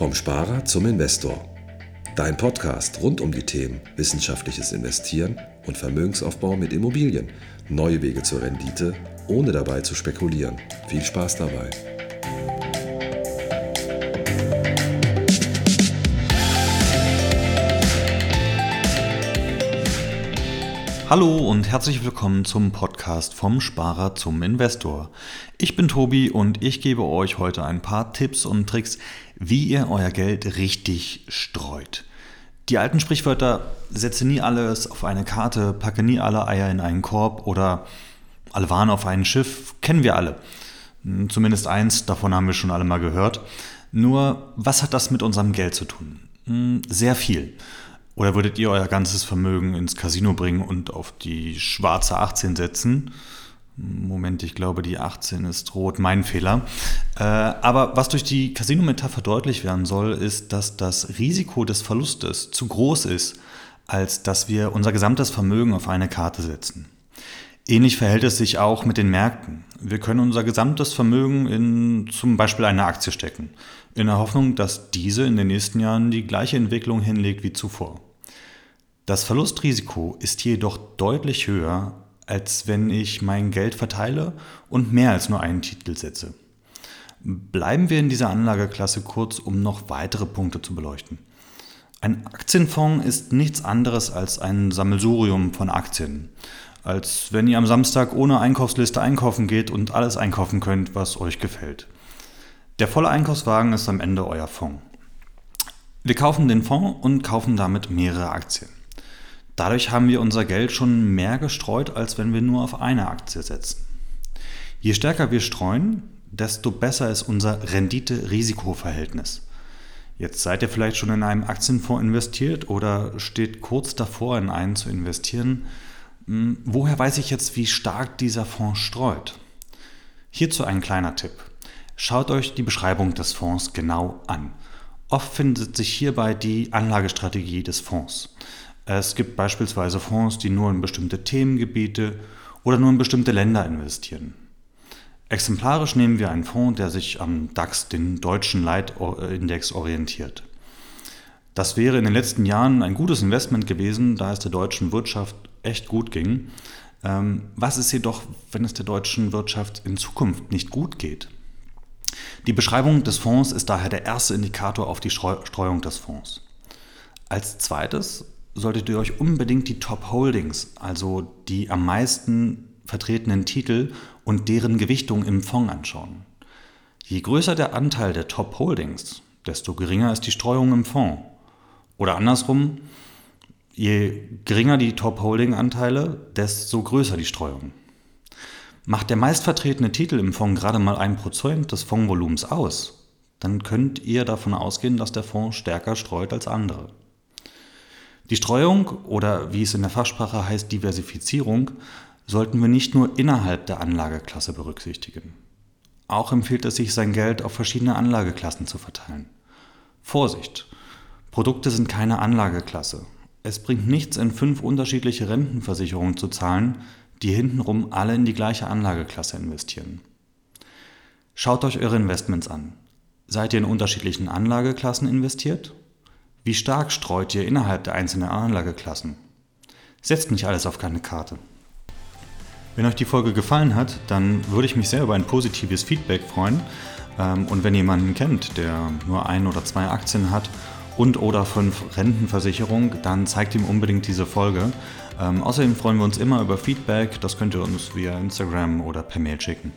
Vom Sparer zum Investor. Dein Podcast rund um die Themen wissenschaftliches Investieren und Vermögensaufbau mit Immobilien. Neue Wege zur Rendite, ohne dabei zu spekulieren. Viel Spaß dabei. Hallo und herzlich willkommen zum Podcast vom Sparer zum Investor. Ich bin Tobi und ich gebe euch heute ein paar Tipps und Tricks, wie ihr euer Geld richtig streut. Die alten Sprichwörter, setze nie alles auf eine Karte, packe nie alle Eier in einen Korb oder alle Waren auf ein Schiff, kennen wir alle. Zumindest eins, davon haben wir schon alle mal gehört. Nur, was hat das mit unserem Geld zu tun? Hm, sehr viel. Oder würdet ihr euer ganzes Vermögen ins Casino bringen und auf die schwarze 18 setzen? Moment, ich glaube, die 18 ist rot, mein Fehler. Äh, aber was durch die Casino-Metapher deutlich werden soll, ist, dass das Risiko des Verlustes zu groß ist, als dass wir unser gesamtes Vermögen auf eine Karte setzen. Ähnlich verhält es sich auch mit den Märkten. Wir können unser gesamtes Vermögen in zum Beispiel eine Aktie stecken, in der Hoffnung, dass diese in den nächsten Jahren die gleiche Entwicklung hinlegt wie zuvor. Das Verlustrisiko ist jedoch deutlich höher, als wenn ich mein Geld verteile und mehr als nur einen Titel setze. Bleiben wir in dieser Anlageklasse kurz, um noch weitere Punkte zu beleuchten. Ein Aktienfonds ist nichts anderes als ein Sammelsurium von Aktien. Als wenn ihr am Samstag ohne Einkaufsliste einkaufen geht und alles einkaufen könnt, was euch gefällt. Der volle Einkaufswagen ist am Ende euer Fonds. Wir kaufen den Fonds und kaufen damit mehrere Aktien. Dadurch haben wir unser Geld schon mehr gestreut, als wenn wir nur auf eine Aktie setzen. Je stärker wir streuen, desto besser ist unser Rendite-Risiko-Verhältnis. Jetzt seid ihr vielleicht schon in einem Aktienfonds investiert oder steht kurz davor, in einen zu investieren. Hm, woher weiß ich jetzt, wie stark dieser Fonds streut? Hierzu ein kleiner Tipp. Schaut euch die Beschreibung des Fonds genau an. Oft findet sich hierbei die Anlagestrategie des Fonds. Es gibt beispielsweise Fonds, die nur in bestimmte Themengebiete oder nur in bestimmte Länder investieren. Exemplarisch nehmen wir einen Fonds, der sich am DAX, den deutschen Leitindex, orientiert. Das wäre in den letzten Jahren ein gutes Investment gewesen, da es der deutschen Wirtschaft echt gut ging. Ähm, was ist jedoch, wenn es der deutschen Wirtschaft in Zukunft nicht gut geht? Die Beschreibung des Fonds ist daher der erste Indikator auf die Streuung des Fonds. Als zweites solltet ihr euch unbedingt die Top Holdings, also die am meisten vertretenen Titel und deren Gewichtung im Fonds anschauen. Je größer der Anteil der Top Holdings, desto geringer ist die Streuung im Fonds. Oder andersrum, je geringer die Top Holding Anteile, desto größer die Streuung. Macht der meistvertretene Titel im Fonds gerade mal ein Prozent des Fondsvolumens aus, dann könnt ihr davon ausgehen, dass der Fonds stärker streut als andere. Die Streuung oder wie es in der Fachsprache heißt Diversifizierung sollten wir nicht nur innerhalb der Anlageklasse berücksichtigen. Auch empfiehlt es sich, sein Geld auf verschiedene Anlageklassen zu verteilen. Vorsicht! Produkte sind keine Anlageklasse. Es bringt nichts, in fünf unterschiedliche Rentenversicherungen zu zahlen, die hintenrum alle in die gleiche Anlageklasse investieren. Schaut euch eure Investments an. Seid ihr in unterschiedlichen Anlageklassen investiert? Wie stark streut ihr innerhalb der einzelnen Anlageklassen? Setzt nicht alles auf keine Karte. Wenn euch die Folge gefallen hat, dann würde ich mich sehr über ein positives Feedback freuen. Ähm, und wenn jemanden kennt, der nur ein oder zwei Aktien hat und oder fünf Rentenversicherung, dann zeigt ihm unbedingt diese Folge. Ähm, außerdem freuen wir uns immer über Feedback. Das könnt ihr uns via Instagram oder per Mail schicken.